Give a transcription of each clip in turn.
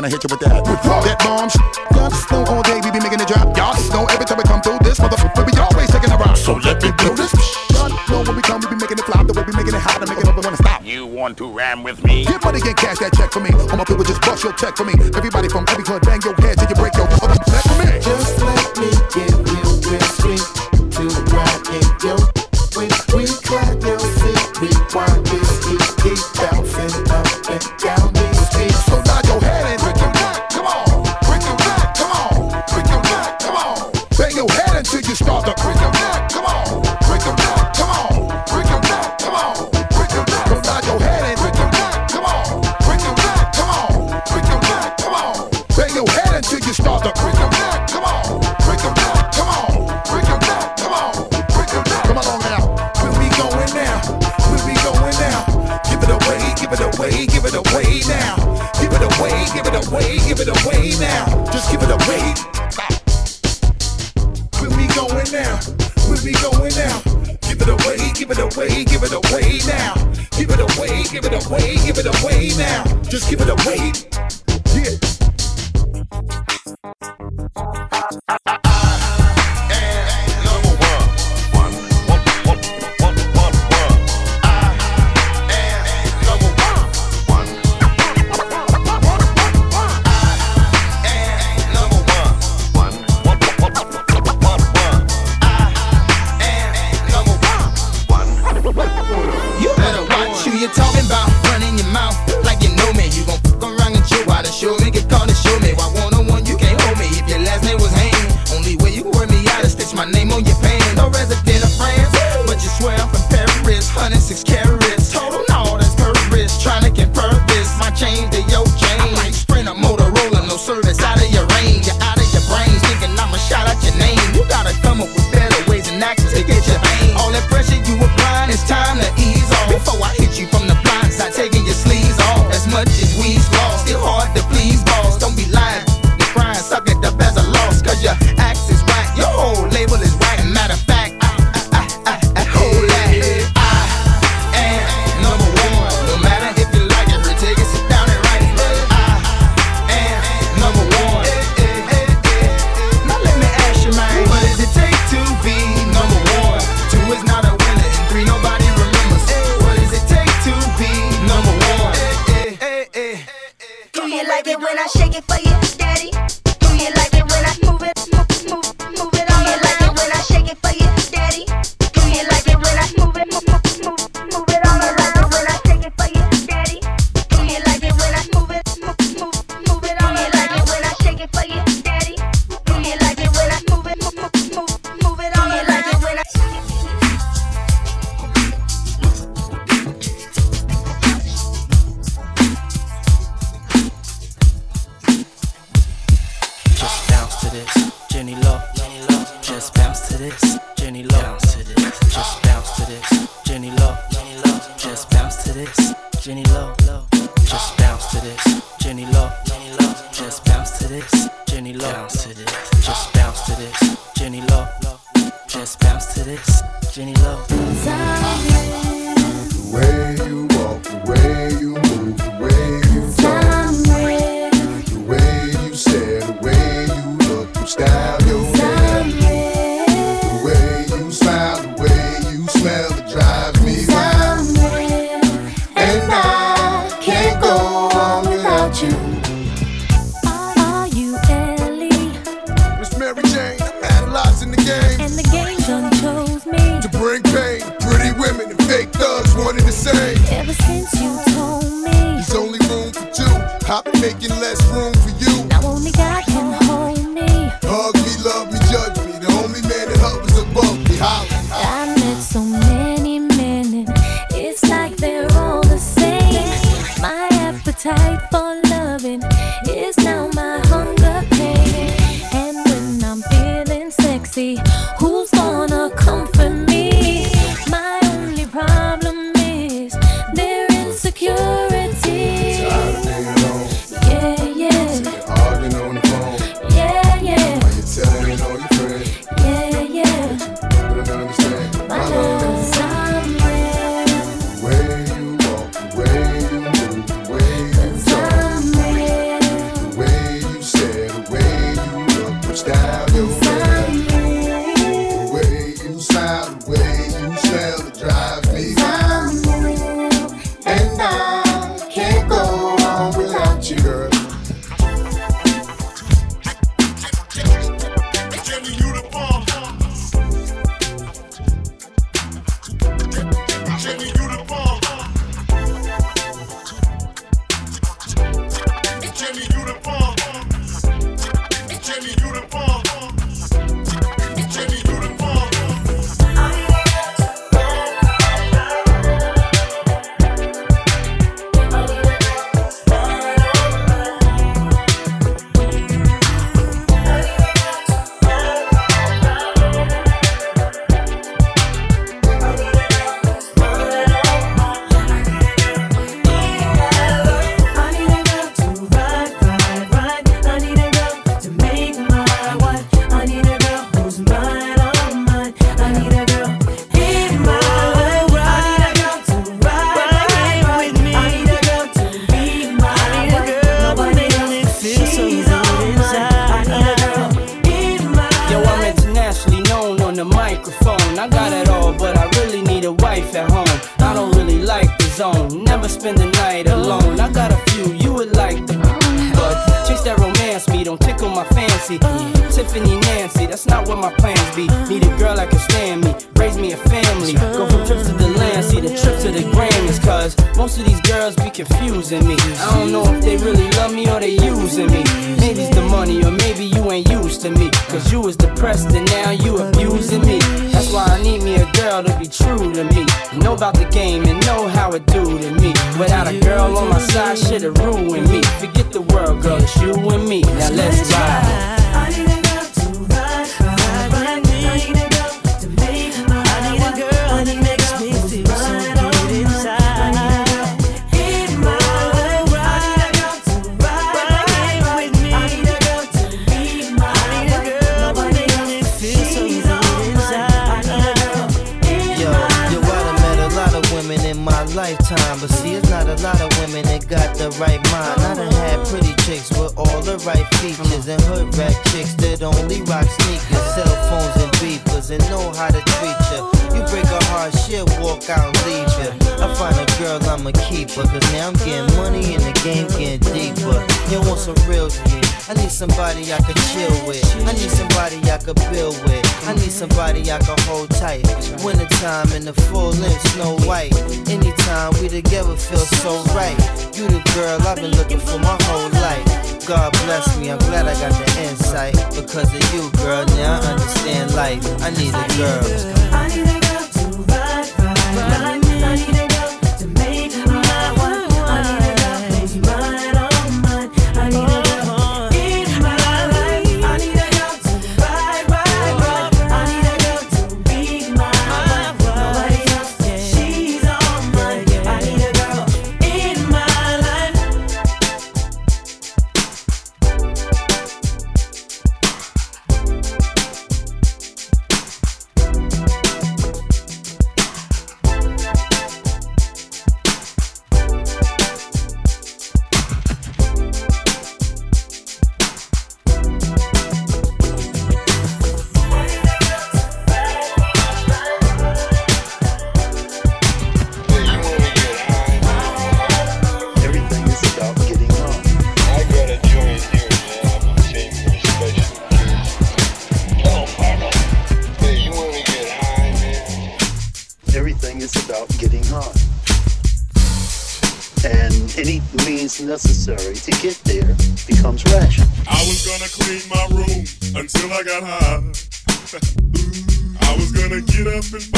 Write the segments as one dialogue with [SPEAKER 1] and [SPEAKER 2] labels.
[SPEAKER 1] when I
[SPEAKER 2] hit you with that. That bomb, y'all just know all day we be making it drop. Y'all just know every time we come through this motherfucker, we be always taking a rock. So let me do this. Y'all know when we come, we be making it flop. The way we making it hot and making it up, we wanna stop.
[SPEAKER 3] You want to ram with me?
[SPEAKER 2] Get money, get cash that check for me. All my people just bust your check
[SPEAKER 4] for me.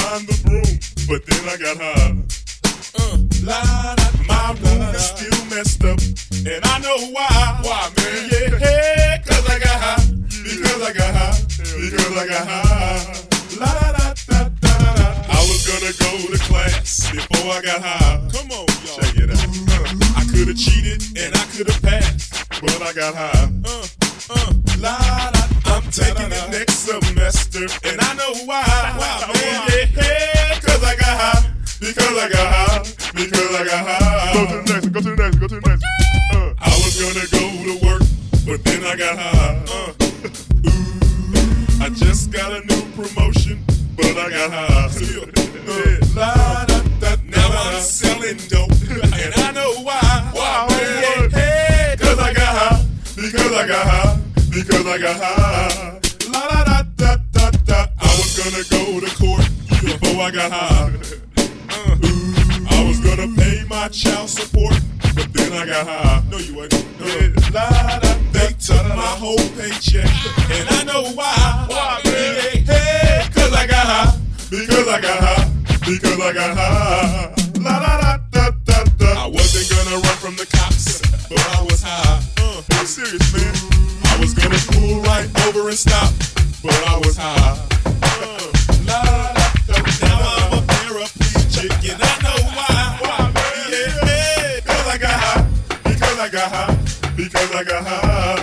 [SPEAKER 5] Find the broom, but then I got high. Uh, la, da, my room is still messed up, and I know why. Why, man? Yeah, cause I got high. Because I got high. Because I got high. La, da, da, da, da. I was gonna go to class before I got high. Come on, y'all. Check it out. I could have cheated and I could have passed, but I got high. Uh, uh, la, da, I'm taking it next semester, and I know why. Why, man? Yeah, yeah, cause I got high. Because I got high. Because I got high. Go to the next, go to the next, go to the next. Uh, I was gonna go to work, but then I got high. Uh, ooh, I just got a new promotion, but I got high. Uh, la, da, da, now I'm selling dope, and I know why. Why, man? Yeah, cause I got high. Because I got high. Because I got high. La da da da da da. I was gonna go to court before I got high. Uh, I was gonna pay my child support, but then I got high. No, you wasn't. Uh, la, da, they took my whole paycheck, and I know why. Why, man? Hey, cause I got high. Because I got high. Because I got high. La da da. I wasn't gonna run from the cops, but I was high. Uh, I'm serious, man. I was gonna pull right over and stop, but I was high. Uh, la da. Now I'm a paraplegic, and I know why. Why, man? I got high. Because I got high. Because I got high.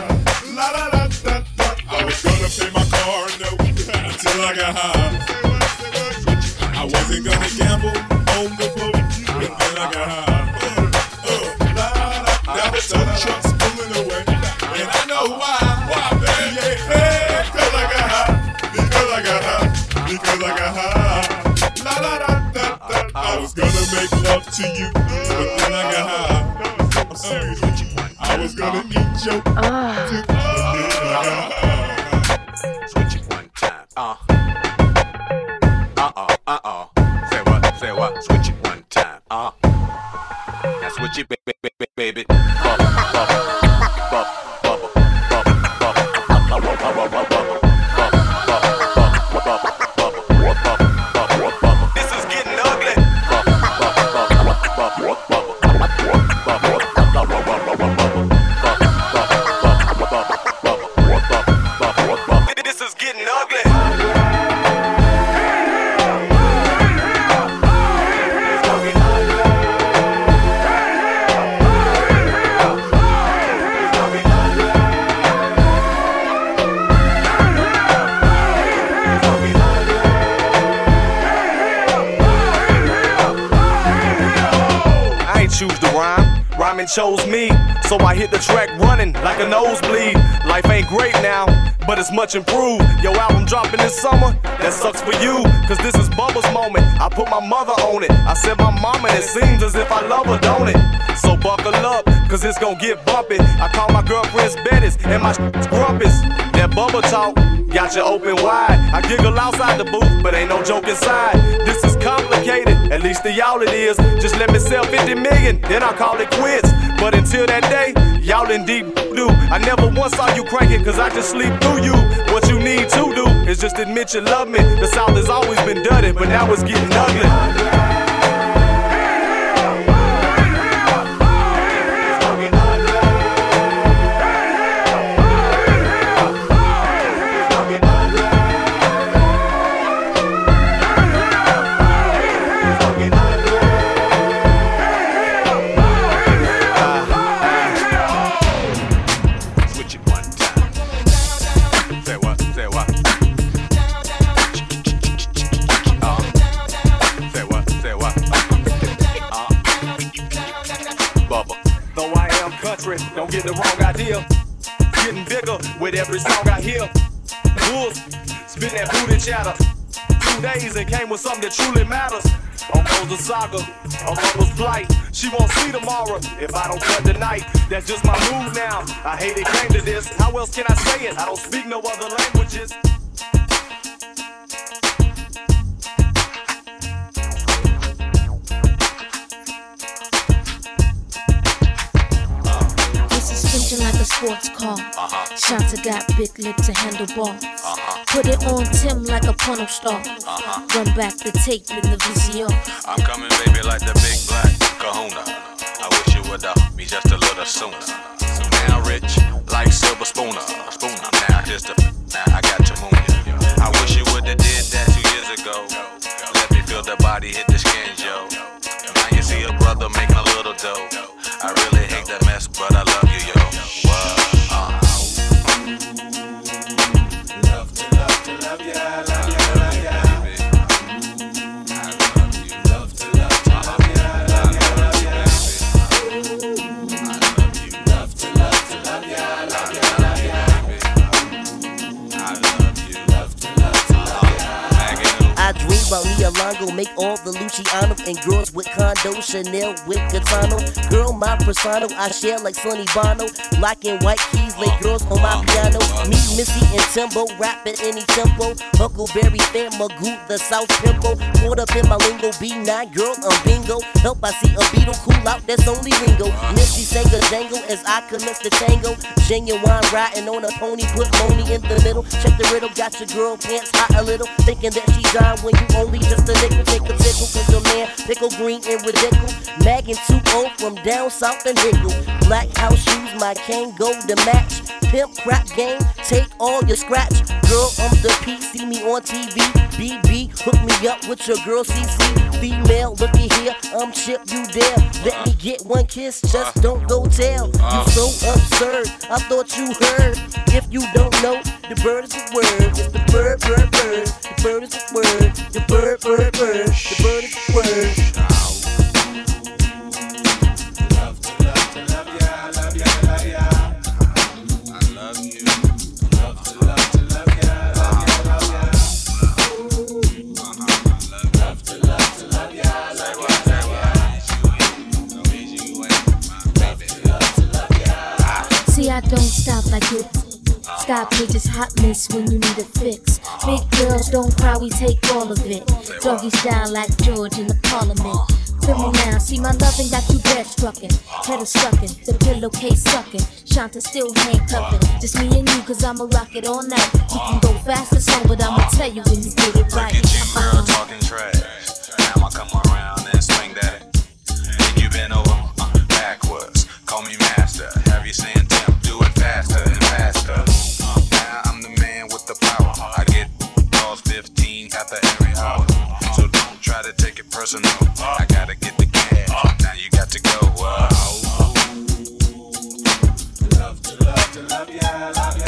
[SPEAKER 5] La da da da da. I was gonna pay my car until I got high. I wasn't gonna gamble on the boat, but then I got high. Because I got high. Because I got high. Because I got high. La la da da. I was gonna make love to you, but then I got
[SPEAKER 6] high. I'm serious
[SPEAKER 7] with you. I was gonna eat your. Ah. Uh. Too, but then I got high. switch it, baby baby.
[SPEAKER 8] Bump, bump. Chose me. So I hit the track running like a nosebleed. Life ain't great now, but it's much improved. Your album dropping this summer, that sucks for you. Cause this is Bubba's moment. I put my mother on it. I said my mama, and it seems as if I love her, don't it? So buckle up, cause it's gonna get bumpy. I call my girlfriends Bettis and my grumpus. That Bubba talk got you open wide. I giggle outside the booth, but ain't no joke inside. This is complicated, at least to y'all it is. Just let me sell 50 million, then I'll call it quits. But until that day, y'all in deep do. I never once saw you crank it, cause I just sleep through you. What you need to do is just admit you love me. The South has always been dirty, but now it's getting ugly. That truly matters. Almost a saga, almost flight. She won't see tomorrow if I don't cut tonight. That's just my move now. I hate it came to this. How else can I say it? I don't speak no other languages.
[SPEAKER 9] A sports car.
[SPEAKER 7] Uh-huh.
[SPEAKER 9] Shots got big lips and handlebars.
[SPEAKER 7] Uh-huh.
[SPEAKER 9] Put it on Tim like a porno star.
[SPEAKER 7] Uh-huh.
[SPEAKER 9] Run back the tape in the VCR.
[SPEAKER 7] I'm coming, baby, like the big black kahuna. I wish you would have me just a little sooner. So now rich, like silver spooner. Spooner. Now here's the now I got to moon. I wish you would have did that two years ago. Let me feel the body hit the skin, yo. Now you see a brother making a little dough. I really hate that mess, but I love
[SPEAKER 10] Longo, make all the Luciano and girls with condo, Chanel with Catano. Girl, my persona, I share like Sonny Bono. Black and white keys, lay girls on my piano. Me, Missy, and Timbo, rap at any tempo. Huckleberry Finn, Magoo, the South Pimple. Caught up in my lingo, B9, girl, I'm bingo. Help, I see a beetle cool out, that's only Ringo. Missy sang a jangle as I commence the tango. Genuine riding on a pony, put money in the middle. Check the riddle, got your girl pants hot a little. Thinking that she dying when you only just a nickel. Take a tickle, cause your man pickle green and ridiculous. Magging 2 from down south and Hickle. Black house shoes, my cane go to match. Pimp crap game, take all your scratch. Girl, I'm the P, see me on TV. BB, hook me up with your girl CC. Female, looky here, I'm Chip, you there. Let me get one kiss, just uh-huh. don't go tell. You uh-huh. so absurd, I thought you heard. If you don't know, the bird is a word. It's the bird, bird, bird. The bird is a word. The bird, bird,
[SPEAKER 9] I don't stop like you. Sky pages hot mess when you need a fix. Big girls don't cry, we take all of it. Doggy style like George in the parliament. Feel me now, see my loving got you bed struckin', head suckin', the pillowcase suckin', Shaunta still handcuffin'. Just me and you, cause I'ma rock it all night. You can go fast or slow, but I'ma tell you when you get it right.
[SPEAKER 11] Look at you, girl, talking trash. Now I come around and swing that. You been over uh, backwards, call me master. Have you seen Tim? Do it faster. personal. I gotta get the gas. Now you got to go. Love to love to love ya, love ya.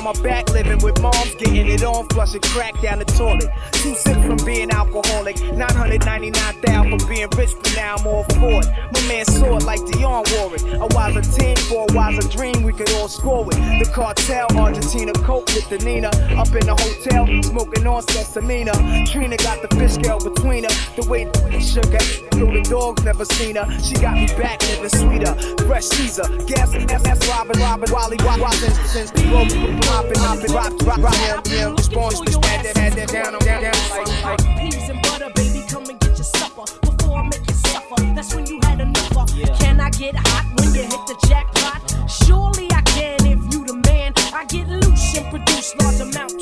[SPEAKER 12] on
[SPEAKER 13] my back, living with moms, getting it on, flushing crack down the toilet. Two sips from being alcoholic, 999 thousand for being rich scrolling. The cartel, Argentina, coke with the Nina. Up in the hotel, smoking on Sesamina. Trina got the fish scale between her. The way the sugar, though the dog's never seen her. She got me back living sweeter. Fresh Caesar, gas, SS Robin, Robin, Wally, Wally, since the rope, popping, popping, rock, rock, rock, him, him. Response, just bad, bad, bad, down, down, down, like,
[SPEAKER 14] Peas and butter, baby, come and get your supper. Before I make you suffer, that's when you had enough. Can I get hot when you hit the jackpot? Surely large amount.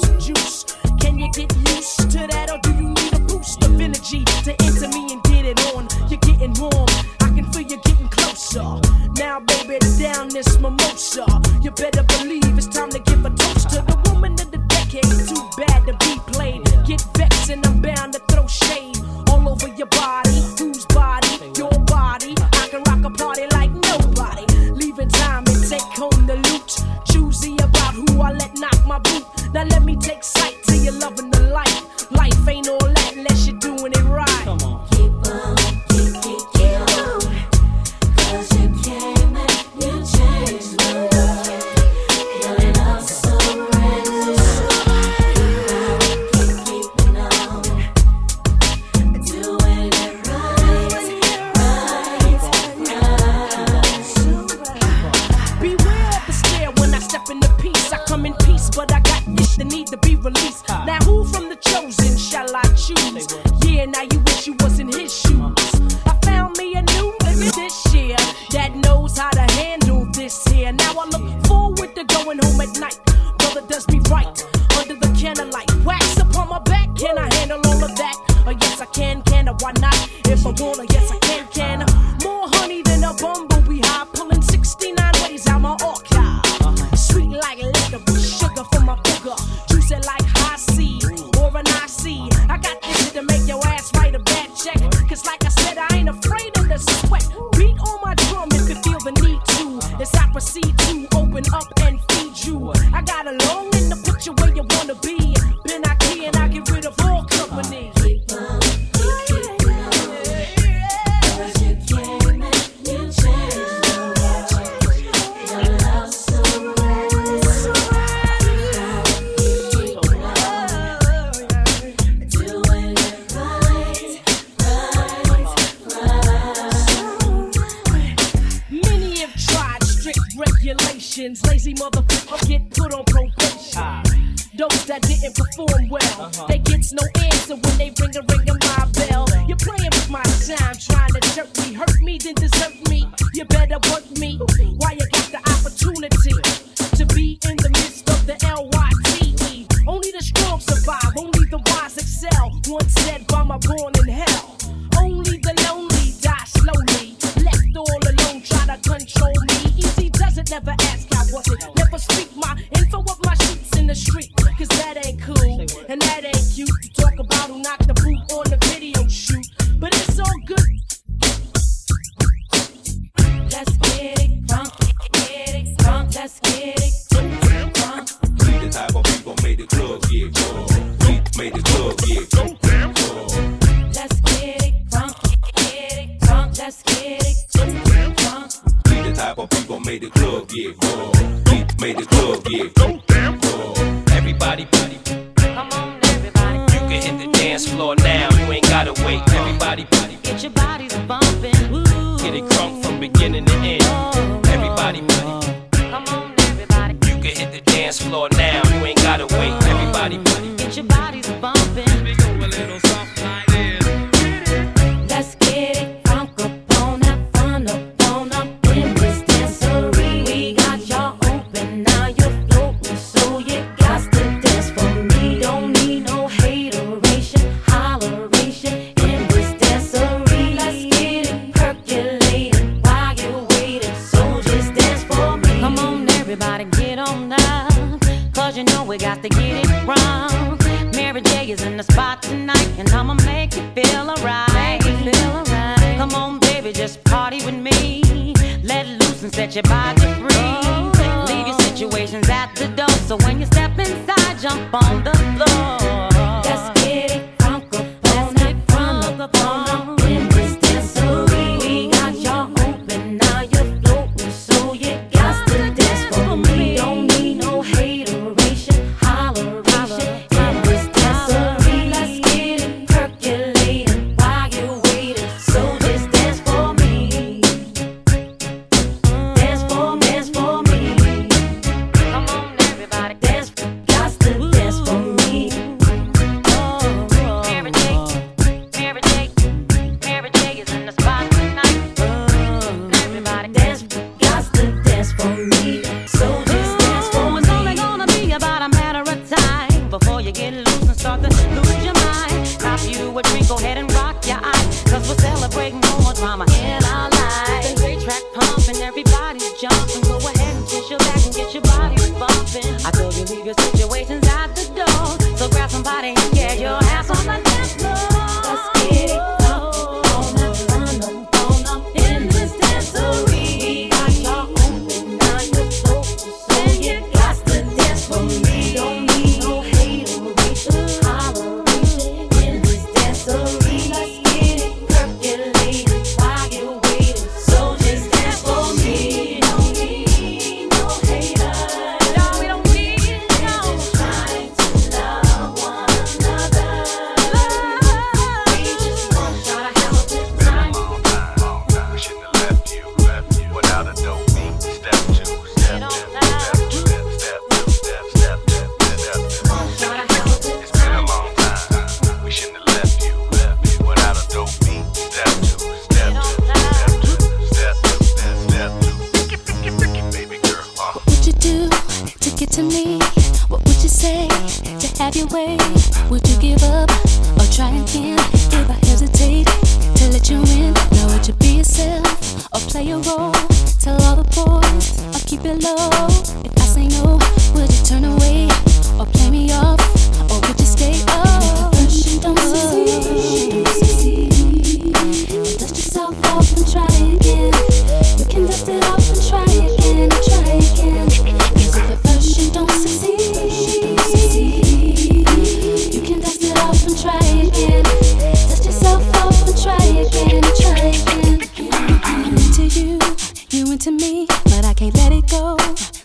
[SPEAKER 14] to me, but I
[SPEAKER 15] can't let it go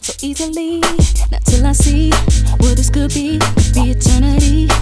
[SPEAKER 15] so easily. Not till I see what this could be, could be eternity.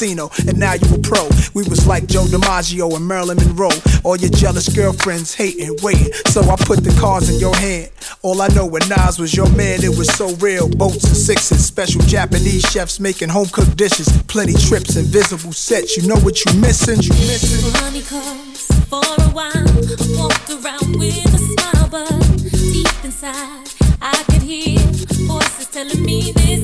[SPEAKER 16] casino, and now you a pro. We was like Joe DiMaggio and Marilyn Monroe. All your jealous girlfriends hating, waiting. So I put the cards in your hand. All I know when Nas was your man, it was so real. Boats and sixes, special Japanese chefs making home cooked dishes. Plenty trips, invisible sets. You know what you missing? You missing?
[SPEAKER 8] Money for a while. I around with a smile, but deep inside, I could hear voices telling me this.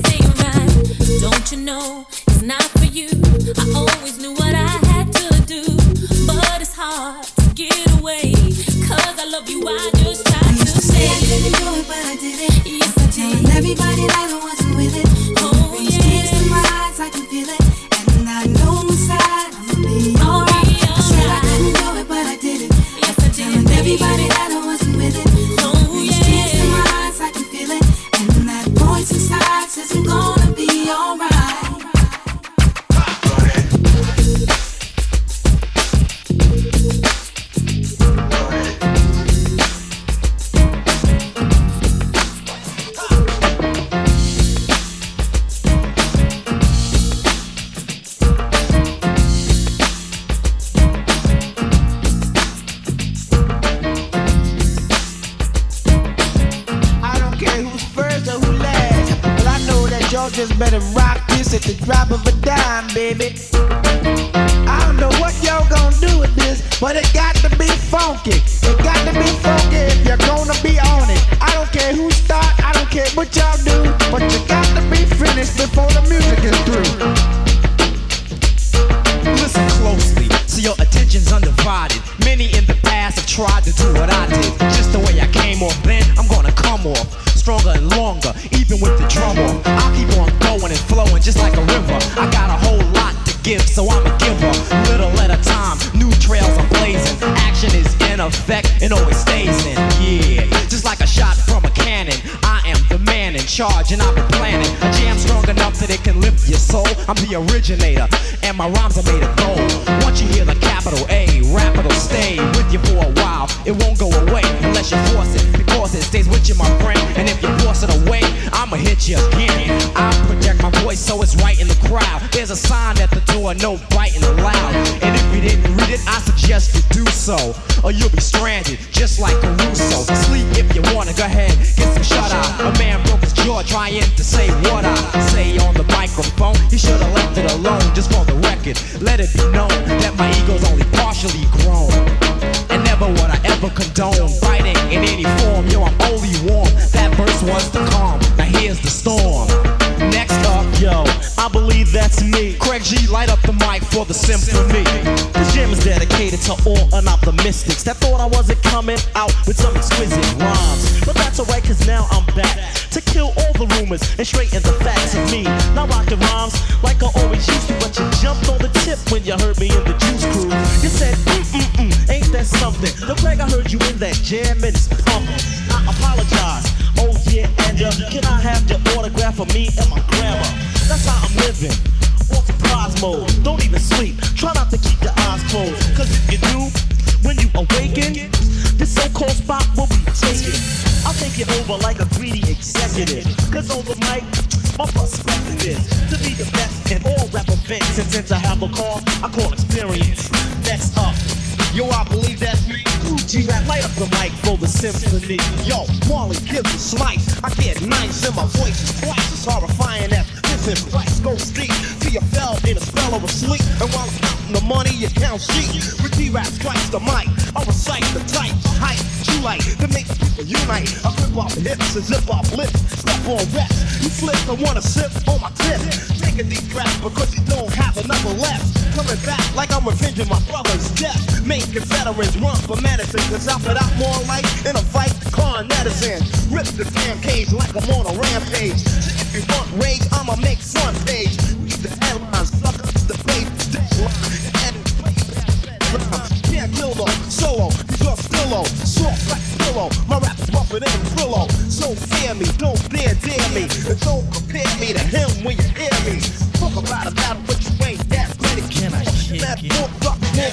[SPEAKER 8] not what you
[SPEAKER 17] ain't. That's ready. Can I kick Left it? Foot, rock, it?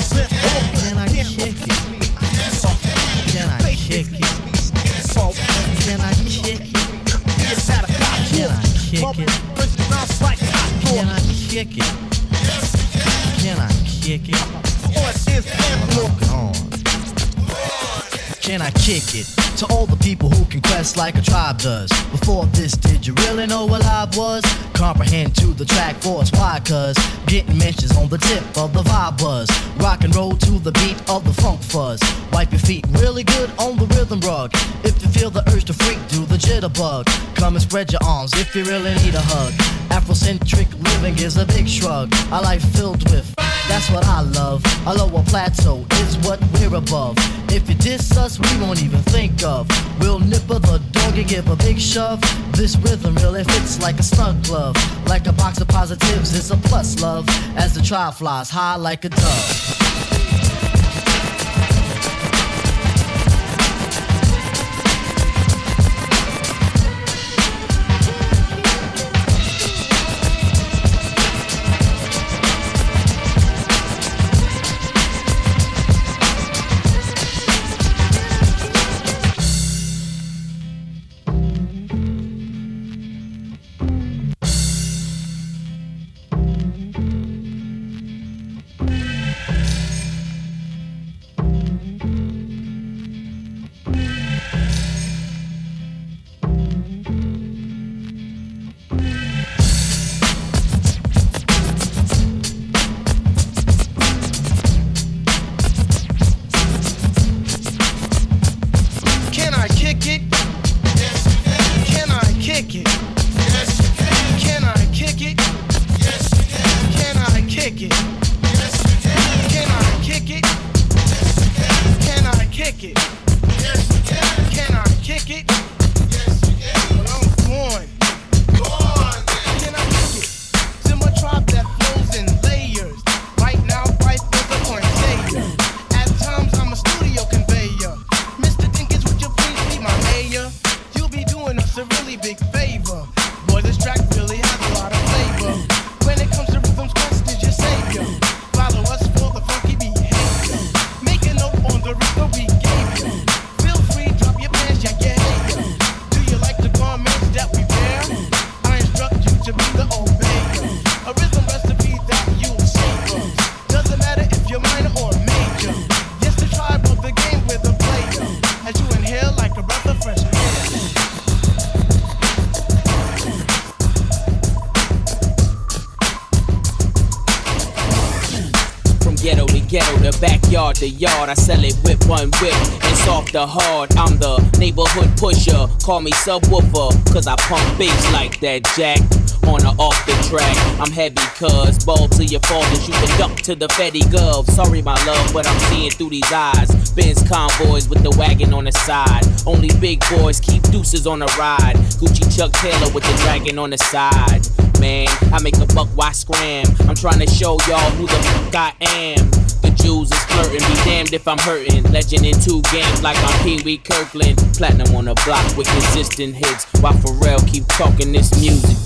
[SPEAKER 17] Can I kick it? Can I kick it? Can I kick it? Can I kick it? Can I kick it?
[SPEAKER 13] Can I kick it? Can I kick it? To all the people who can quest like a tribe does before this, did you really know what I was? Comprehend to the track force, why? Cause getting mentions on the tip of the vibe buzz. Rock and roll to the beat of the funk fuzz. Wipe your feet really good on the rhythm rug. If you feel the urge to freak, do the jitterbug. Come and spread your arms if you really need a hug. Afrocentric living is a big shrug. A life filled with, that's what I love. A lower plateau is what we're above. If you diss us, we won't even think of. We'll nipper the dog and give a big shove. This rhythm really fits like a snug glove. Like a box of positives, it's a plus love. As the Tribe flies high like a dove. To
[SPEAKER 18] yard, I sell it with one whip. It's off the hard. I'm the neighborhood pusher. Call me subwoofer, cause I pump bass like that jack. On or off the track, I'm heavy, cuz ball to your and you can duck to the Fetty Gov. Sorry, my love, but I'm seeing through these eyes. Benz convoys with the wagon on the side. Only big boys keep deuces on the ride. Gucci Chuck Taylor with the dragon on the side. Man, I make a buck, why scram? I'm trying to show y'all who the fuck I am. Jews is flirting, be damned if I'm hurting. Legend in two games like I'm Pee Wee Kirkland. Platinum on the block with consistent hits. While Pharrell keep talking this music.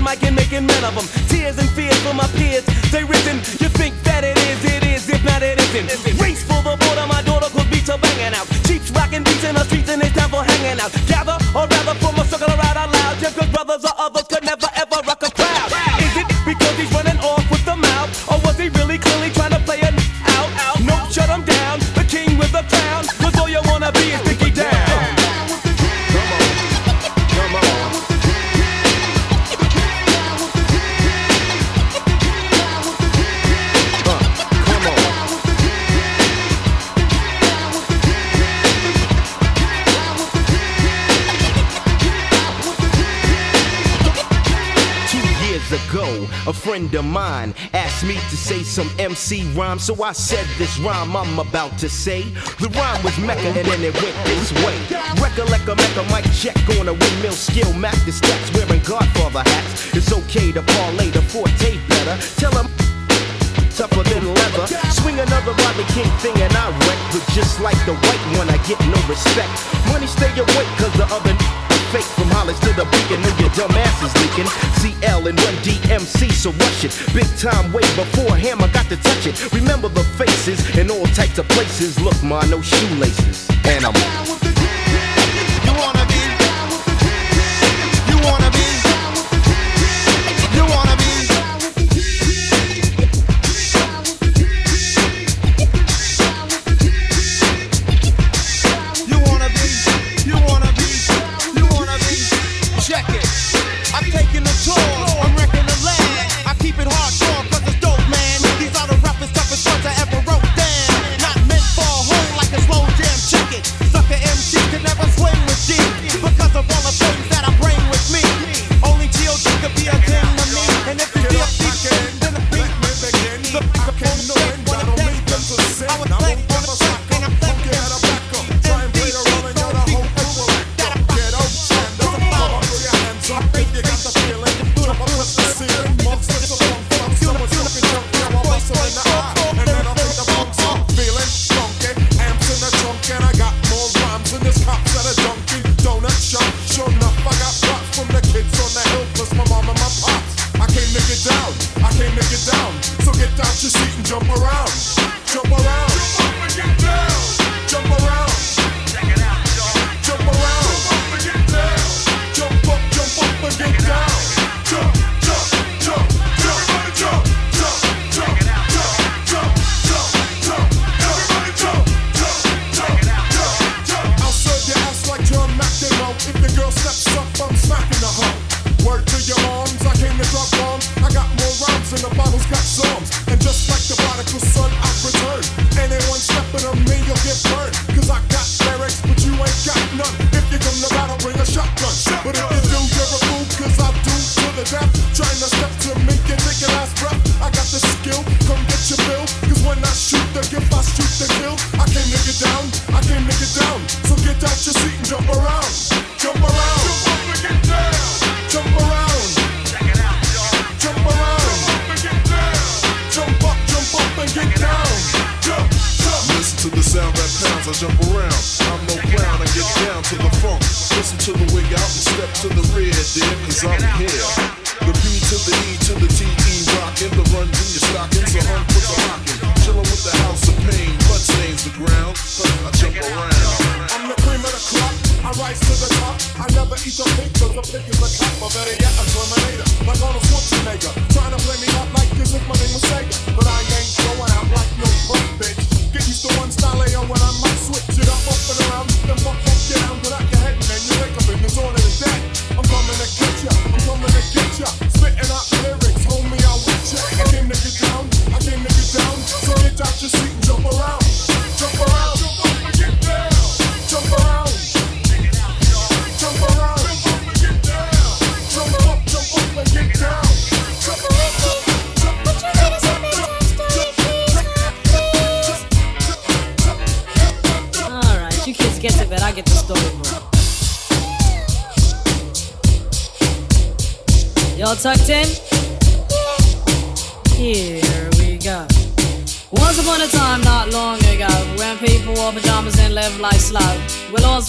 [SPEAKER 13] Mike and making men of them. Tears and fears for my peers
[SPEAKER 8] friend of mine asked me to say some MC rhyme, so I said this rhyme I'm about to say. The rhyme was Mecca, and then it went this way. Recollect a Mecca mic check on a windmill skill, map the steps wearing Godfather hats. It's okay to parlay the forte better. Tell him tougher than leather. Swing another Bobby King thing and I wreck. But just like the white one, I get no respect. Money stay awake, cause the other fake from Hollis to the beacon. Know your dumb ass is leaking. CL and Run DMC, so rush it. Big time way before him, I got to touch it. Remember the faces in all types of places. Look, ma, no shoelaces. And I'm
[SPEAKER 18] down with the. You wanna be. You wanna be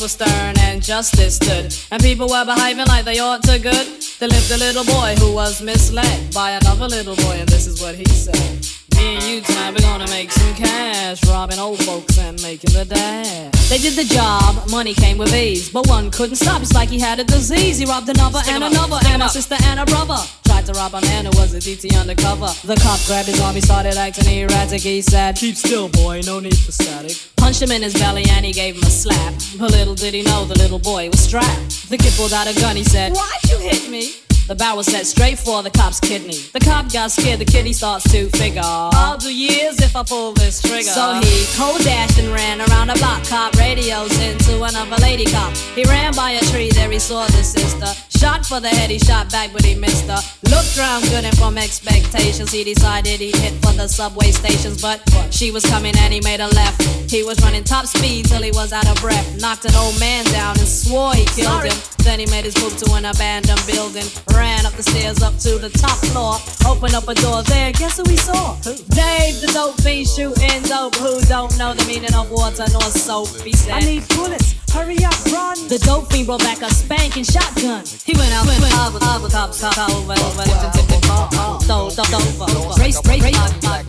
[SPEAKER 19] were stern and justice stood, and people were behaving like they ought to good, there lived a little boy who was misled by another little boy, and this is what he said. Me and you tonight, we're gonna make some cash, robbing old folks and making the dash. They did the job, money came with ease, but one couldn't stop. It's like he had a disease. He robbed another and another, and a sister and a brother. Tried to rob a man who was a DT undercover. The cop grabbed his arm, he started acting erratic. He said, Keep still, boy, no need for static. Punched him in his belly and he gave him a slap. But little did he know the little boy was strapped. The kid pulled out a gun, he said, Why'd you hit me? The barrel was set straight for the cop's kidney. The cop got scared, the kitty starts to figure. I'll do years if I pull this trigger. So he cold dashed and ran around the block. Cop radios into another lady cop. He ran by a tree, there he saw the sister. Shot for the head, he shot back, but he missed her. Looked round good and from expectations, he decided he'd hit for the subway stations. But she was coming and he made a left. He was running top speed till he was out of breath. Knocked an old man down and swore he killed him. Then he made his move to an abandoned building. Ran up the stairs up to the top floor. Opened up a door there. Guess who he saw? Who? Dave, the dope fiend shooting dope. Who don't know the meaning of water nor soap? He said, I need bullets. Hurry up, run. The dope fiend brought back a spanking shotgun. He went out, went out, with out, with cops, cop, over, over, tipping, tipping, car, throw, throw, over. Race, race, race,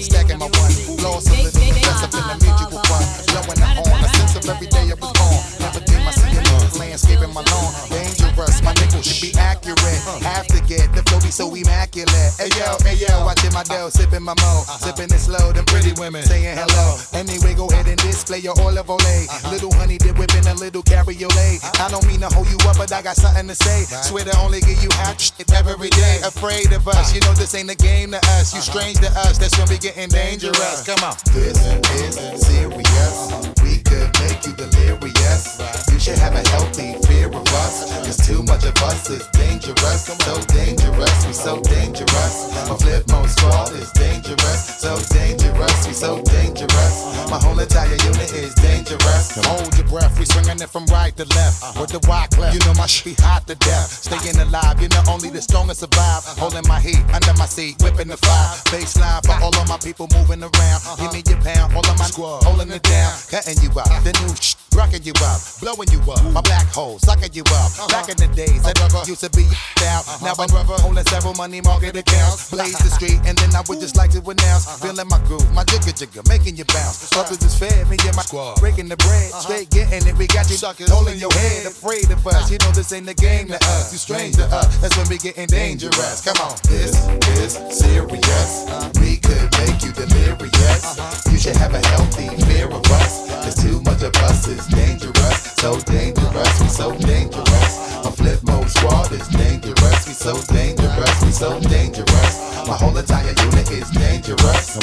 [SPEAKER 20] Stacking my one, lost a little, dressed up in the mutual fund. Blowing the horn, a sense of every day I was born. Never did my singing, landscaping my lawn. Dangerous, my nickel should be accurate. Have the flow be so immaculate. Hey yo, hey yo, watching my dough, sipping my mo, uh-huh. sipping it slow. Them pretty women saying hello. Uh-huh. Anyway, go ahead and display your Oil of Olay. Uh-huh. Little honey dip whipping a little cabriolet. I don't mean to hold you up, but I got something to say. Swear to only give you hot shit every day. Afraid of us, you know this ain't a game to us. You strange to us, that's when we getting dangerous. Come on. This is serious. We could make you delirious. You should have a healthy fear of us. Cause too much of us is dangerous. So dangerous, we so dangerous. My Flipmode squad is dangerous. So dangerous, we so dangerous. My whole entire unit is dangerous. Hold your breath, we swinging it from right to left. With the wide clef, you know my shit be hot to death. Staying alive, you know only the strongest survive. Holding my heat under my seat, whipping the fire. Baseline for all of my people moving around. Give me your pound, all of my squad holding it down, cutting you out. The new sh- rocking you up, blowing you up. My black hole sucking you up. Uh-huh. Back in the days, I used to be out. Uh-huh. Now I'm holding several money market accounts. Uh-huh. Blaze the street, and then I would just like to announce, feeling my groove, my jigger jigger, making you bounce. Others is fed, me and my squad breaking the bread, straight getting it. We got you holding your head, afraid of us. You know this ain't the game to us. You strange to us. That's when we getting dangerous. Come on, this is serious. We could make you delirious. You should have a healthy fear of us. Cause of us is dangerous. So dangerous, we so dangerous. My Flipmode squad is dangerous. We so dangerous, we so dangerous. My whole entire unit is dangerous.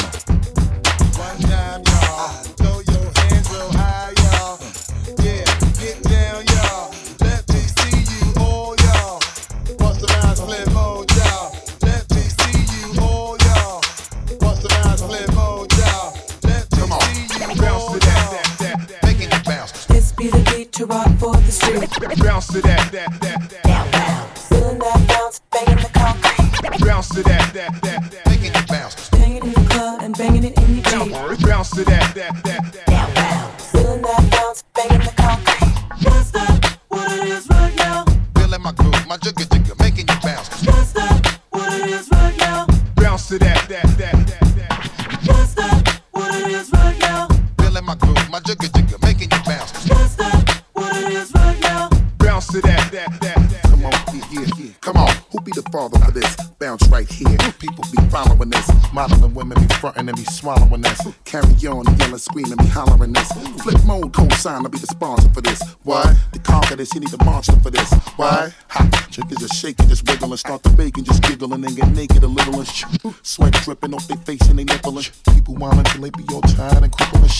[SPEAKER 20] One time, y'all.
[SPEAKER 21] And
[SPEAKER 2] be swallowing this. Carry on, yelling, screaming, be hollering this. Flipmode co-sign to be the sponsor for this. Why? The conquer this. He need a monster for this. Why? Ha! Chickens just shaking, just wiggling, start the bacon, just giggle and get naked a little and sweat dripping off their face and they nipple and people whining till they be all tired and crippled and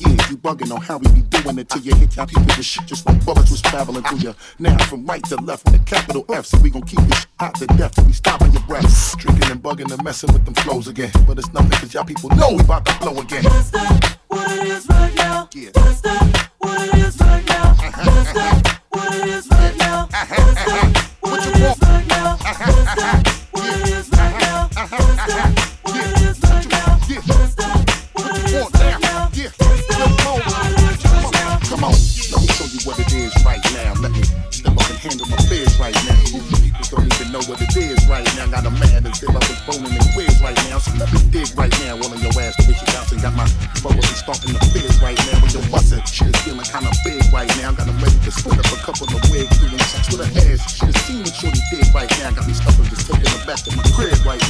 [SPEAKER 2] Yeah, you bugging on how we be doing it till you hit y'all people with shit just when bullets was traveling through. Now from right to left with a capital F, so we gon' keep this hot to death we stopping your breath. Drinking and bugging and messing with them flows again, but it's nothing cause y'all people know we about to blow again.
[SPEAKER 22] What's that? What it is right now? What's that? What it is right now? What's that? What it is right now? What's that? What it is right now? What's that?
[SPEAKER 2] And the fizz right now. When you're busting, shit feeling kinda big right now. Got 'em ready to split up a couple of wigs. Doing sex with her ass. Should have seen what Shorty did right now. I got me stuffing, just taking her back to my crib right now.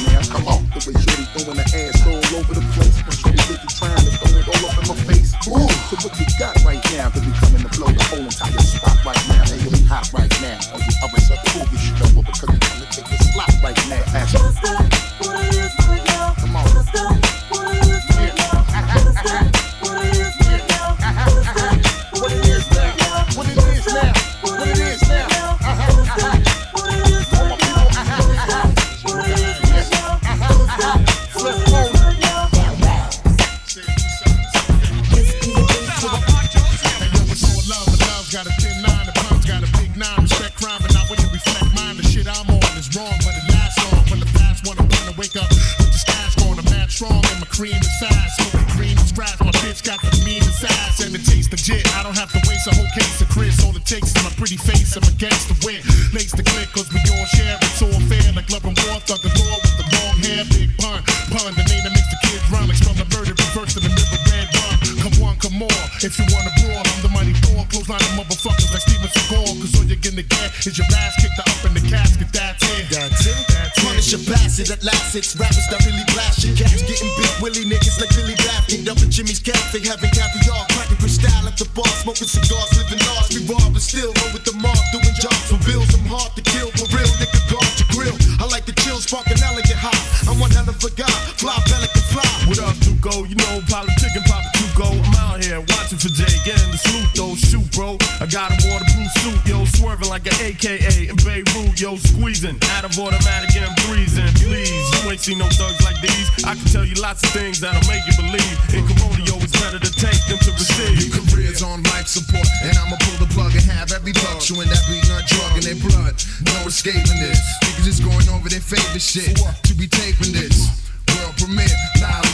[SPEAKER 23] Of things that'll make you believe. In Corrodio, it's better to take than to receive.
[SPEAKER 24] Your career's on life support, and I'ma pull the plug and have every thug uh. chewing that beat nut drug in their blood. No escaping this. Niggas just going over their favorite shit. To be taping this. World premiere, loud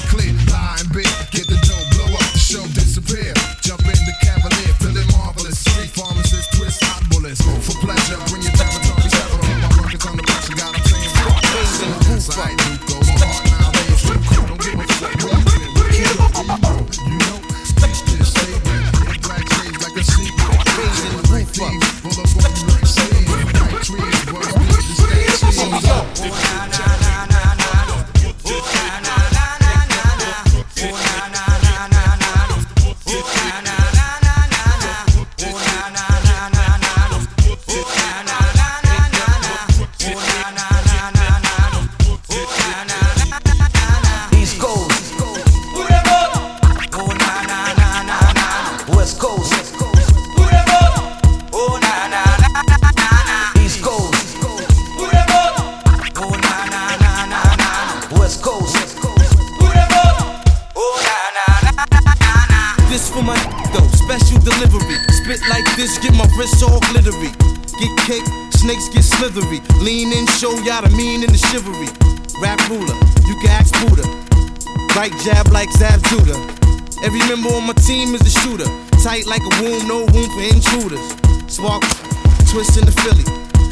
[SPEAKER 8] slithery. Lean in, show y'all the mean and the chivalry. Rap ruler, you can ask Buddha. Right jab like Zab Judah. Every member on my team is a shooter. Tight like a womb, no room for intruders. Spark, twist in the Philly.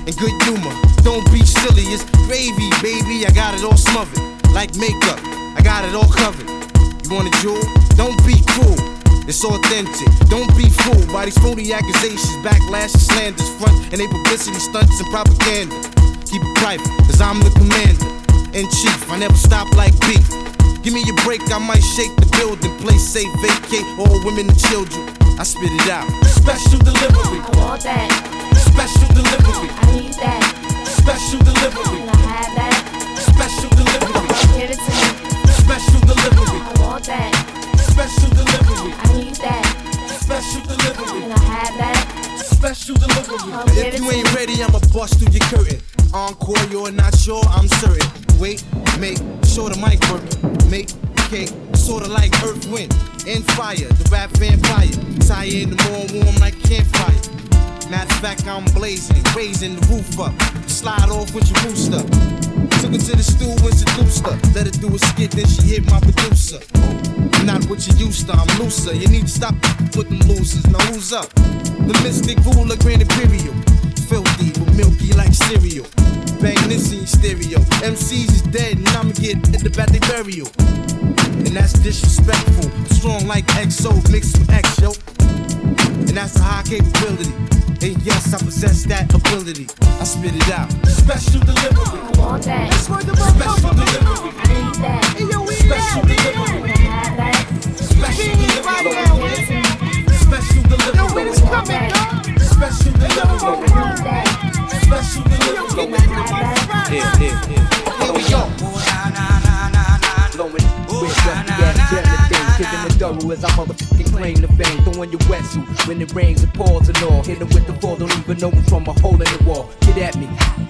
[SPEAKER 8] And good humor, don't be silly. It's gravy, baby. I got it all smothered. Like makeup, I got it all covered. You want a jewel? Don't be cruel. It's authentic. Don't be fooled by these phony accusations, backlash, and slanders, front and they publicity stunts and propaganda. Keep it private, cause I'm the commander in chief. I never stop like beef. Give me a break, I might shake the building. Play safe, vacate all women and children. I spit it out. Special delivery.
[SPEAKER 9] I want that.
[SPEAKER 8] Special delivery.
[SPEAKER 9] I need that.
[SPEAKER 8] Special delivery.
[SPEAKER 9] Can I have that?
[SPEAKER 8] Special delivery.
[SPEAKER 9] Give it to me.
[SPEAKER 8] Special delivery.
[SPEAKER 9] I want that.
[SPEAKER 8] Special delivery.
[SPEAKER 9] I need that.
[SPEAKER 8] Special delivery.
[SPEAKER 9] Can I have that?
[SPEAKER 8] Special delivery.
[SPEAKER 9] Oh,
[SPEAKER 8] If you ain't ready, I'ma bust through your curtain. Encore, you're not sure, I'm certain. Wait, make sure the mic working. Make cake, sorta like earth, wind, and fire. The rap vampire. Tire in the morning, warm like campfire. Matter of fact, I'm blazing, raising the roof up. Slide off with your rooster. Took her to the stool, introduced her. Let her do a skit, then she hit my producer. Not what you used to, I'm looser. You need to stop with them losers. Now who's up? The mystic ruler, Grand Imperial. Filthy, but milky like cereal. Bang this in stereo. MCs is dead, and I'ma get at the back they burial. And that's disrespectful. Strong like XO mixed with X, yo. And that's a high capability. And yes, I possess that ability. I spit it out. Special delivery.
[SPEAKER 9] I want that.
[SPEAKER 8] Special delivery.
[SPEAKER 9] I need that.
[SPEAKER 8] Special delivery.
[SPEAKER 9] Can I have that?
[SPEAKER 8] Special delivery. Special delivery. Special delivery. Special delivery.
[SPEAKER 13] Yeah, yeah, yeah. Here we go. Blowing with rusty ass jamming things, kicking the double as I motherfucking claim the fame. Throwing your wetsuit when it rains and pours and all. Hitting with the fall, don't even know me from a hole in the wall. Get at me,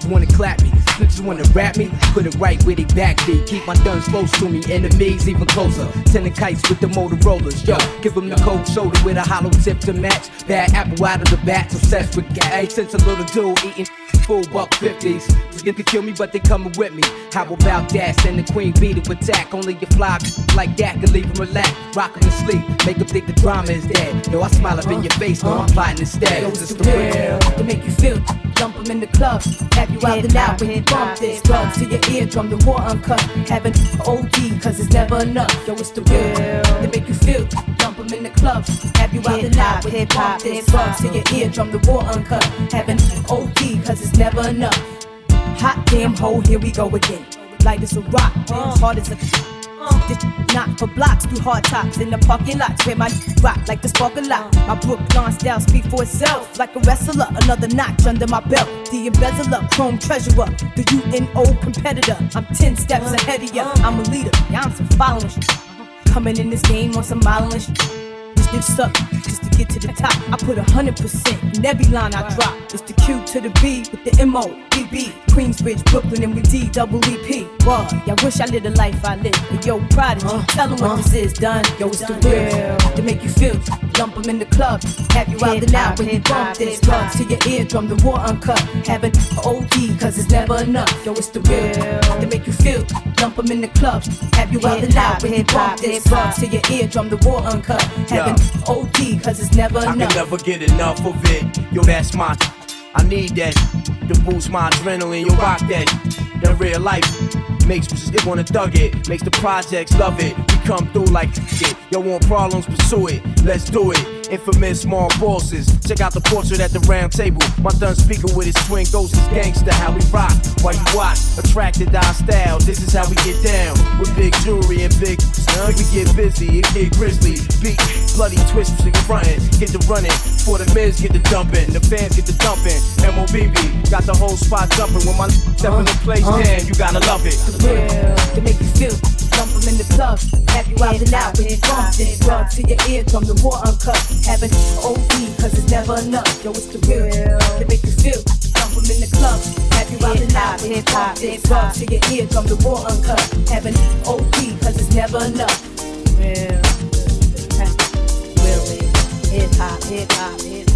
[SPEAKER 13] wanna clap me, bitches wanna rap me. Put it right where they back be. Keep my guns close to me, enemies even closer. Sending kites with the Motorola's, yo. Give them the cold shoulder with a hollow tip to match. Bad apple out of the bat, obsessed with gas. Since a little dude eating full buck fifties. You can kill me, but they coming with me. How about that? Send the queen bee to attack. Only your fly like that can leave him relax. Rock him to sleep. Make him think the drama is dead. Yo, I smile up in your face, no, I'm plotting instead.
[SPEAKER 25] Yo,
[SPEAKER 13] This
[SPEAKER 25] it's the real. To make you feel, dump 'em in the club. Have you out and out when you bump this. Drugs to your eardrum, the war uncut. Having OD, cause it's never enough. Yo, it's the real. To make you feel, dump 'em in the club. Have you out and out when you bump this. Drugs to your eardrum, the war uncut. Having OD, cause it's never enough. Hot damn hole, here we go again. Light as a rock, uh. hard as a. This not for blocks through hard tops in the parking lots where my rock like the spark a lot. My Brooklyn style speak for itself like a wrestler. Another notch under my belt. The embezzler, chrome treasurer, the UNO competitor. I'm 10 steps ahead of ya. I'm a leader, yeah, I'm some following. Coming in this game on some modeling shit. This bitch suck just to get to the top. I put a hundred percent in every line I drop. It's the Q to the B with the M O B B. Queensbridge, Brooklyn, and we D double E P. Whoa, yeah, wish I lived the life I live. But yo, prodigy, tell 'em what this is done. Yo, it's the real to make you feel. Lump 'em in the club, have you out and out when you bump this. Drugs to your eardrum, the war uncut. Having OD, cause it's never enough. Yo, it's the real to make you feel. Lump 'em in the club, have you out and out when you bump this. Drugs to your eardrum, the war uncut. Having OD, cause it's never
[SPEAKER 8] I can
[SPEAKER 25] enough.
[SPEAKER 8] never get enough of it. Yo, that's my. I need that to boost my adrenaline. Yo, rock that. In real life makes just wanna thug it. Makes the projects love it. We come through like it. Yo, want problems? Pursue it. Let's do it. Infamous small bosses. Check out the portrait at the round table. My thun speaker with his twin ghost is gangster. How we rock while you watch. Attracted to our style. This is how we get down. With big jewelry and big. Uh, we get busy. It get grizzly. Beat bloody twist in frontin'. Get the running. For the mids get the dumping. The fans get the dumping. MOBB got the whole spot jumping. When my step in the place, damn, you gotta love it.
[SPEAKER 25] Real to make you feel. Dump 'em in the club, have you out and out when you bump this. Drug to your eardrum, the war uncut. Having OD, cause it's never enough. Yo, it's the real to make you feel. Dump 'em in the club, have you out and out when you bump this. Drug to your eardrum, the war uncut. Having OD, cause it's never enough. Real, real, hip hop, hip hop, hip hop.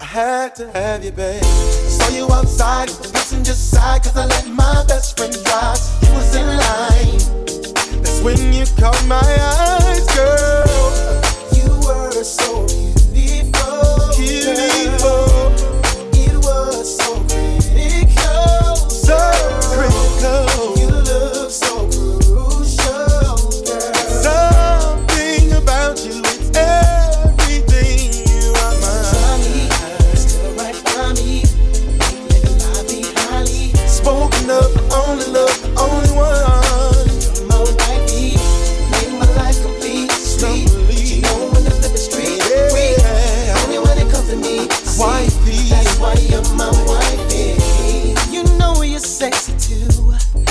[SPEAKER 26] I had to have you, babe. Saw you outside, the passenger side, cause I let my best friend drive. You was in line. That's when you caught my eyes, girl.
[SPEAKER 27] You were so beautiful. Beautiful. It was so critical. So critical.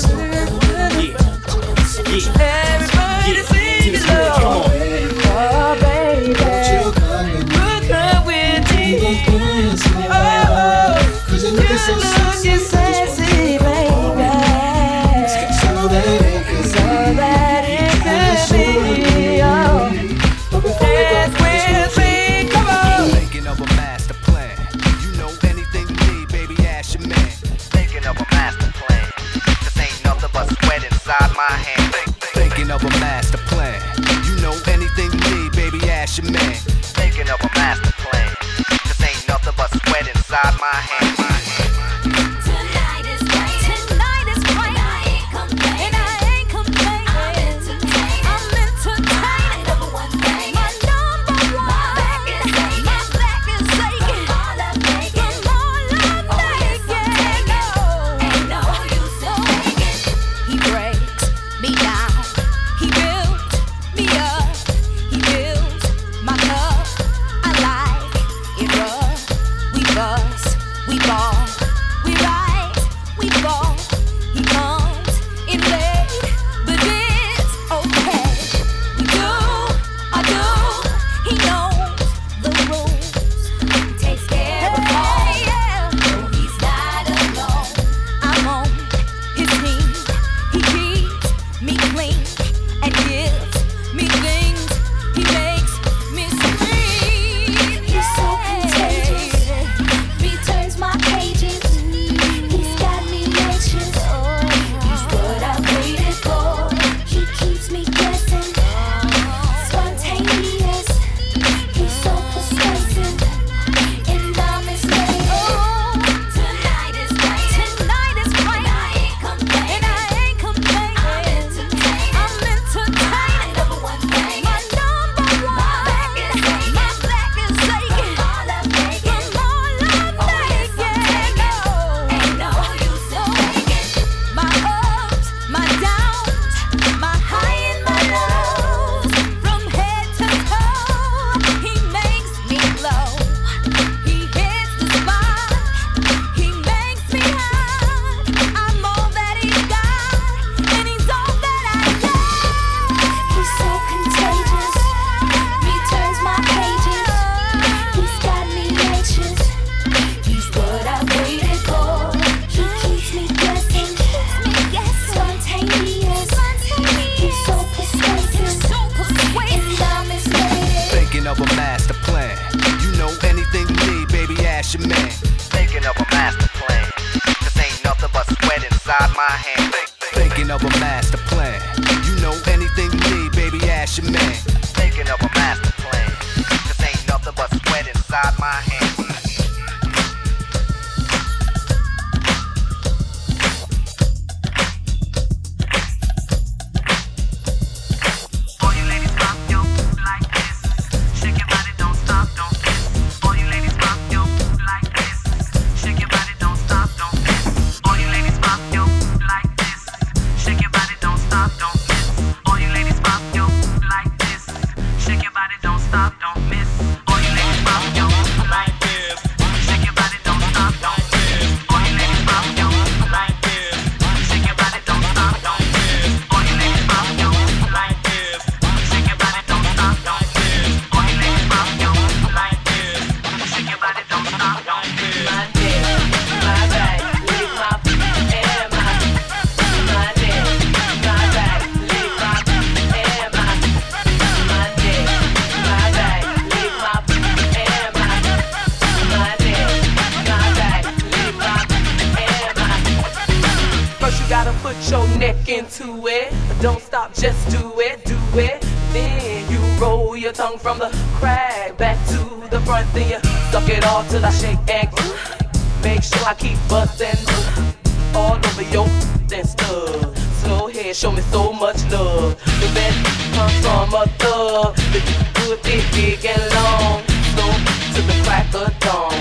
[SPEAKER 22] Oh.
[SPEAKER 11] Everybody from
[SPEAKER 14] the crack back to the front. Then you suck it all till I shake and make sure I keep busting all over your and stuff. So ahead, show me so much love. The best comes from a thug. The good, thick, big and long. So to the crack of dawn.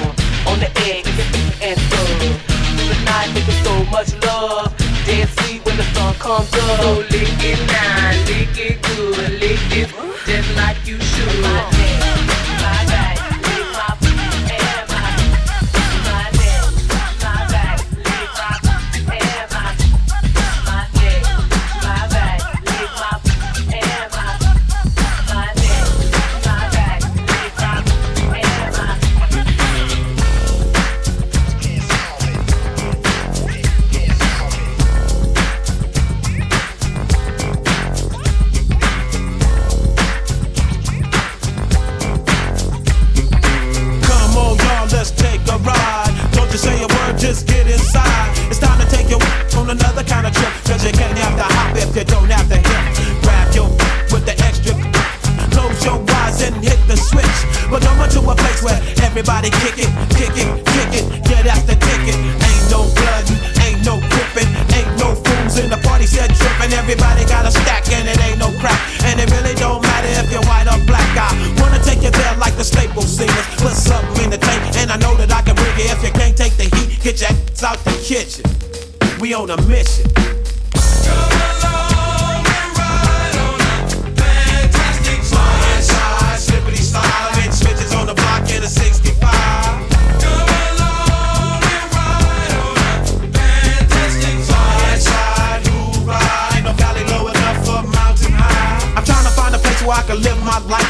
[SPEAKER 14] On the egg and stuff. Through the night, making so much love. Dead sleep when the sun comes up. So lick it now, lick it good, lick it you should.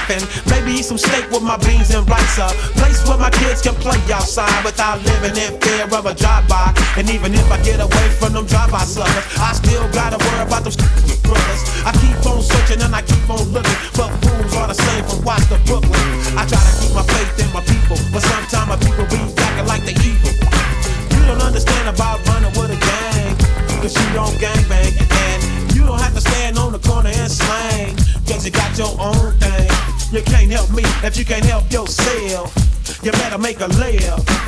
[SPEAKER 14] And
[SPEAKER 8] maybe eat some steak with my beans and rice. A place where my kids can play outside without living in fear of a drive-by. And even if I get away from them drive-by suckers, I still gotta worry about them brothers. I keep on searching and I keep on looking, but fools are the same from Watts to Brooklyn. I try to keep my faith in my people, but sometimes my people be acting like they evil. You don't understand about running with a gang, cause you don't gangbang. And you don't have to stand on the corner and slang, cause you got your own thing. You can't help me if you can't help yourself. You better make a layup.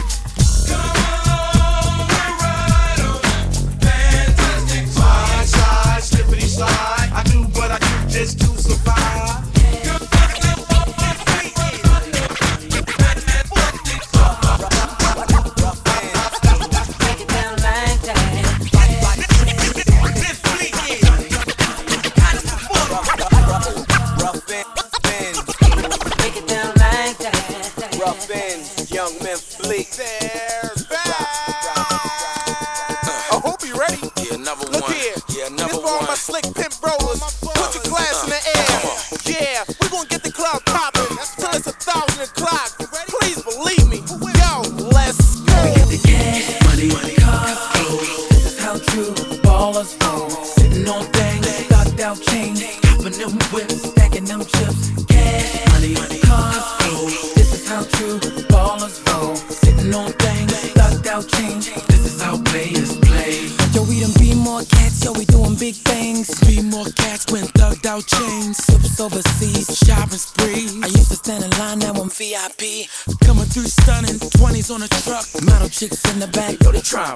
[SPEAKER 28] Overseas, shopping spree. I used to stand in line, now I'm VIP. Coming through stunning, 20s on a truck. Model chicks in the back, yo, they trauma.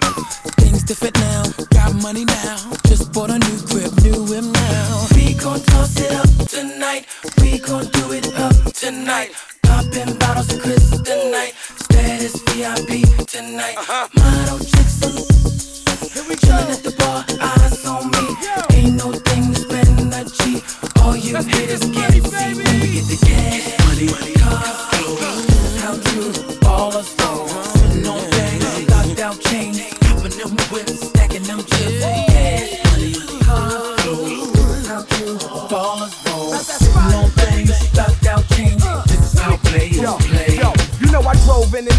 [SPEAKER 28] Things different now, got money now. Just bought a new crib, new him now.
[SPEAKER 22] We gon' toss it up tonight. We gon' do it up tonight. Poppin' bottles of Cris tonight. Status VIP tonight. Uh-huh. Model chicks on Chillin' at the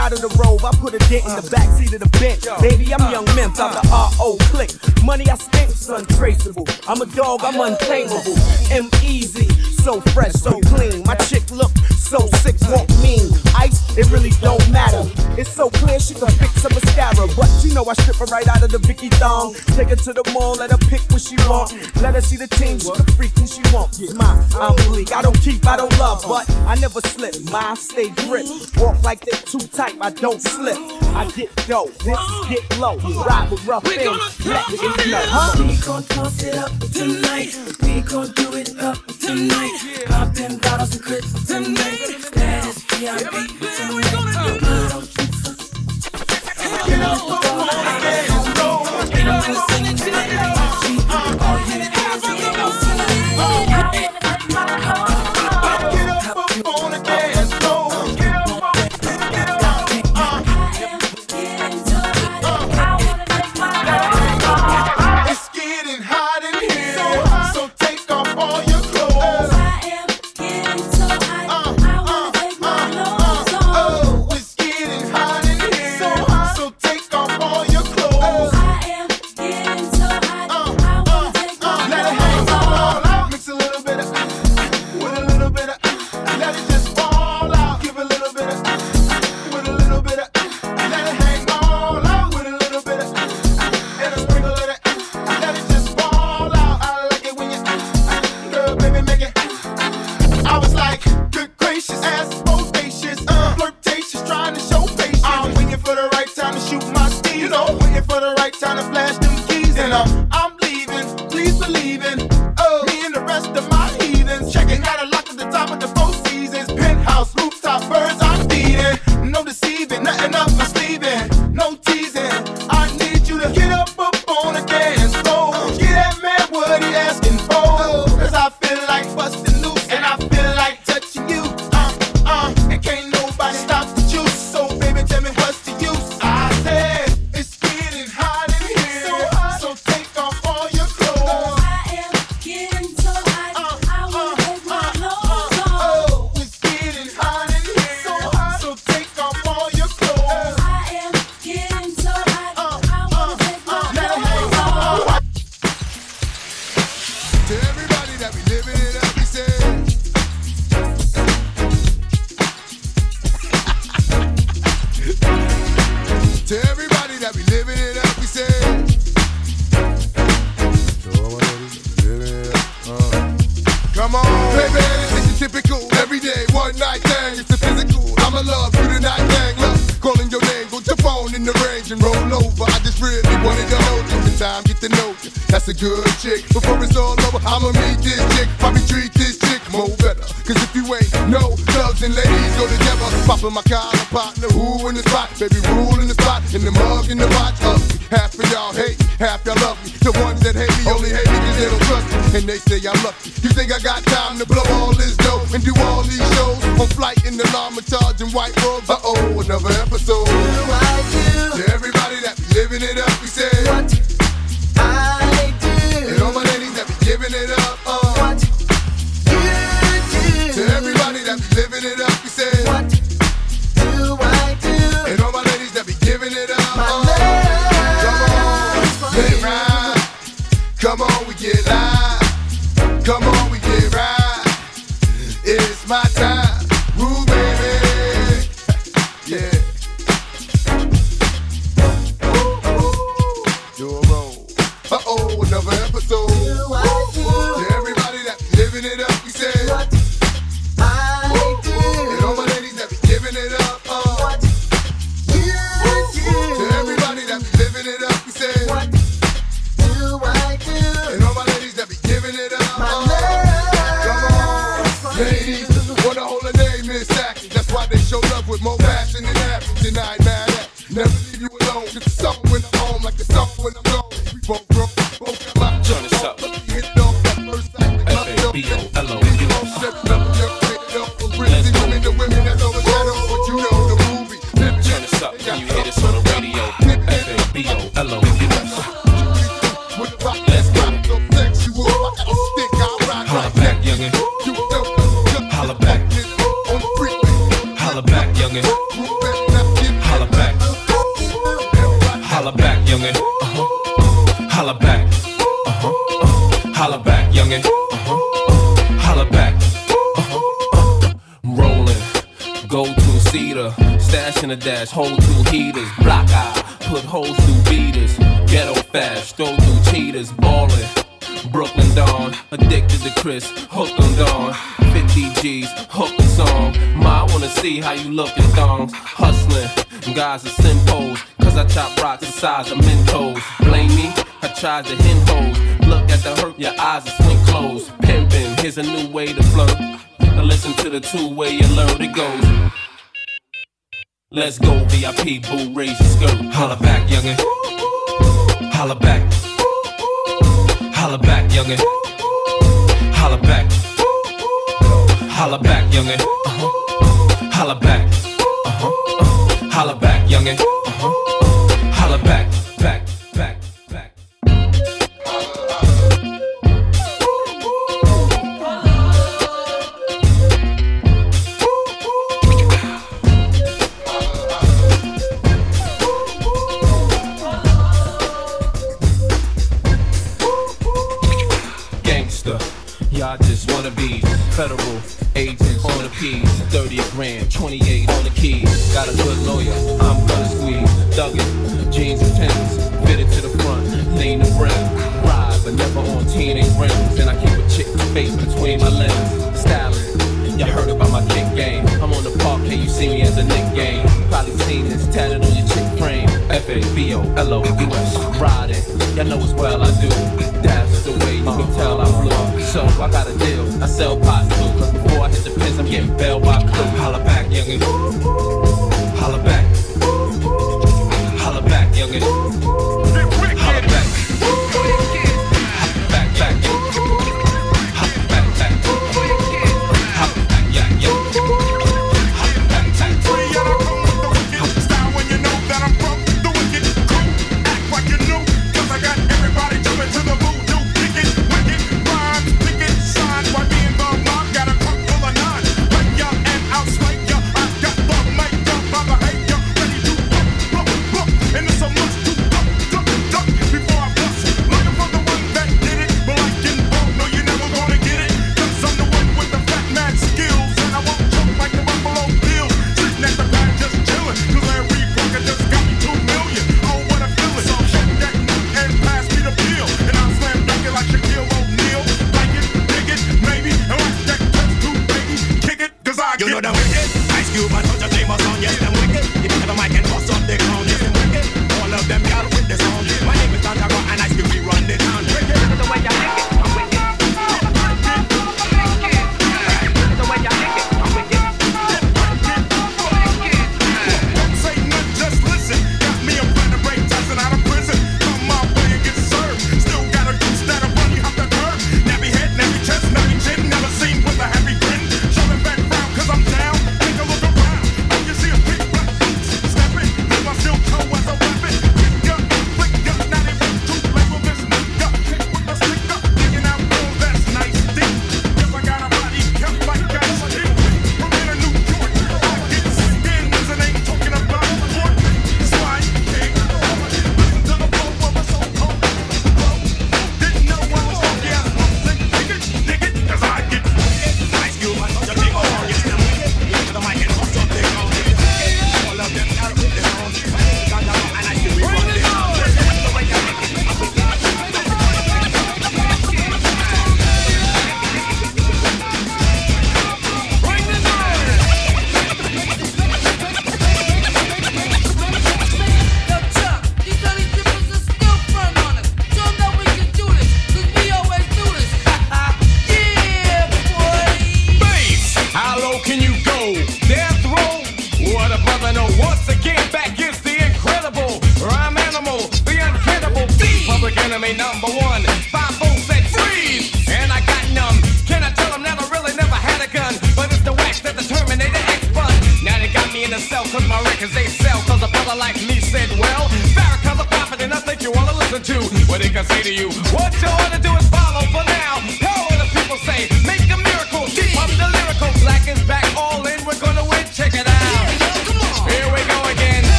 [SPEAKER 22] out
[SPEAKER 13] of the robe. I put a dent in the backseat of the bench. Baby, I'm uh. young Memphis, I'm the R.O. click. Money I spent, untraceable. I'm a dog, I'm untamable. M easy.
[SPEAKER 8] so fresh, so clean. My chick look so sick, walk mean. Ice, it really don't matter. It's so clear she can fix a mascara, but you know I strip her right out of the Vicky thong. Take her to the mall, let her pick what she want. Let her see the team, she can freak who she want. My, I'm bleak. I don't keep, I don't love, but I never slip. My stay grip. Walk like they too tight, I don't slip. I get dough, this is get low. Ride with rough things, let me know, huh?
[SPEAKER 22] We gon' toss it up tonight. We gon' do it up tonight. Poppin' bottles and crits tonight. Status VIP tonight.
[SPEAKER 29] It's and
[SPEAKER 24] ladies go together, popping my collar partner, who in the spot? Baby, rule in the spot, in the mug, in the watch. Uh, half of y'all hate, me, half y'all love me. The ones that hate me only hate me cause they don't trust me. And they say I'm lucky. You think I got time to blow all this dough and do all these shows? On flight in the L'armitage and white robes. Uh oh, another episode.
[SPEAKER 18] People raise your skirt. Holla back, youngin'. Holla back. Holla back, youngin'. Holla back. Holla back, youngin'.